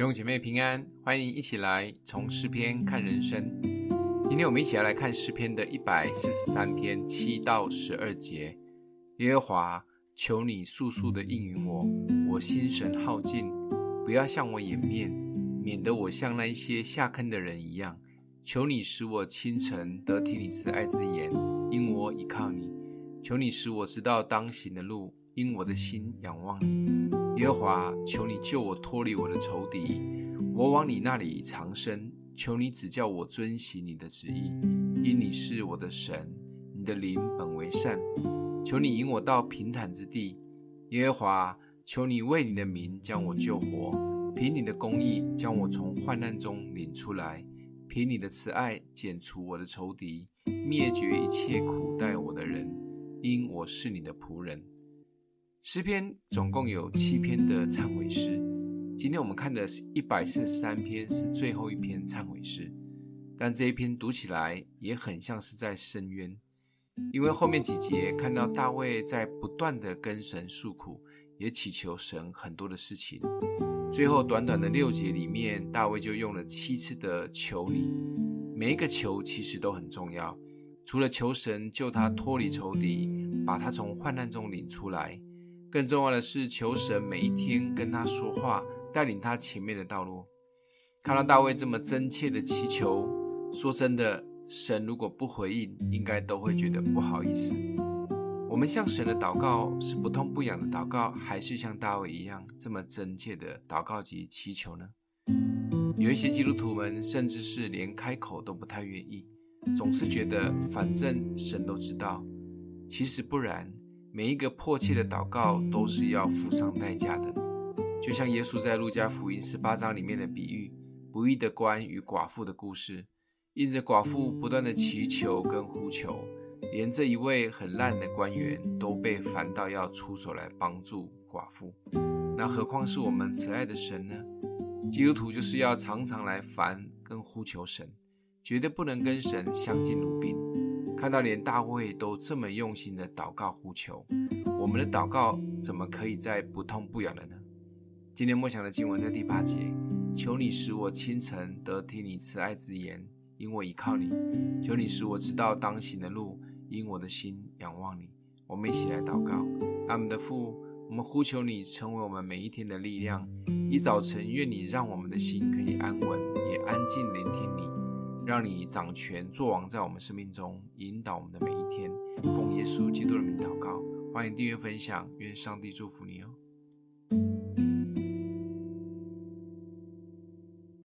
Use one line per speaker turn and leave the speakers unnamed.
弟兄姐妹平安，欢迎一起来从诗篇看人生。今天我们一起来看诗篇的一百四十三篇七到十二节。耶和华，求你速速的应允我，我心神耗尽，不要向我掩面，免得我像那一些下坑的人一样。求你使我清晨得听你慈爱之言，因我倚靠你。求你使我知道当行的路，因我的心仰望你。耶和华，求你救我脱离我的仇敌，我往你那里藏身。求你指教我遵行你的旨意，因你是我的神，你的灵本为善。求你引我到平坦之地，耶和华，求你为你的名将我救活，凭你的公义将我从患难中领出来，凭你的慈爱剪除我的仇敌，灭绝一切苦待我的人，因我是你的仆人。诗篇总共有七篇的忏悔诗，今天我们看的是一百四十三篇，是最后一篇忏悔诗。但这一篇读起来也很像是在申冤，因为后面几节看到大卫在不断的跟神诉苦，也祈求神很多的事情。最后短短的六节里面，大卫就用了七次的求你，每一个求其实都很重要，除了求神救他脱离仇敌，把他从患难中领出来。更重要的是，求神每一天跟他说话，带领他前面的道路。看到大卫这么真切的祈求，说真的，神如果不回应，应该都会觉得不好意思。我们向神的祷告是不痛不痒的祷告，还是像大卫一样这么真切的祷告及祈求呢？有一些基督徒们，甚至是连开口都不太愿意，总是觉得反正神都知道。其实不然。每一个迫切的祷告都是要付上代价的，就像耶稣在路加福音十八章里面的比喻，不义的官与寡妇的故事。因着寡妇不断的祈求跟呼求，连这一位很烂的官员都被烦到要出手来帮助寡妇，那何况是我们慈爱的神呢？基督徒就是要常常来烦跟呼求神，绝对不能跟神相敬如宾。看到连大卫都这么用心的祷告呼求，我们的祷告怎么可以再不痛不痒了呢？今天默想的经文在第八节，求你使我清晨得听你慈爱之言，因我倚靠你；求你使我知道当行的路，因我的心仰望你。我们一起来祷告，阿们的父，我们呼求你成为我们每一天的力量。一早晨，愿你让我们的心可以安稳，也安静聆听你。让你掌权做王在我们生命中，引导我们的每一天。奉耶稣基督的名祷告，欢迎订阅分享，愿上帝祝福你哦。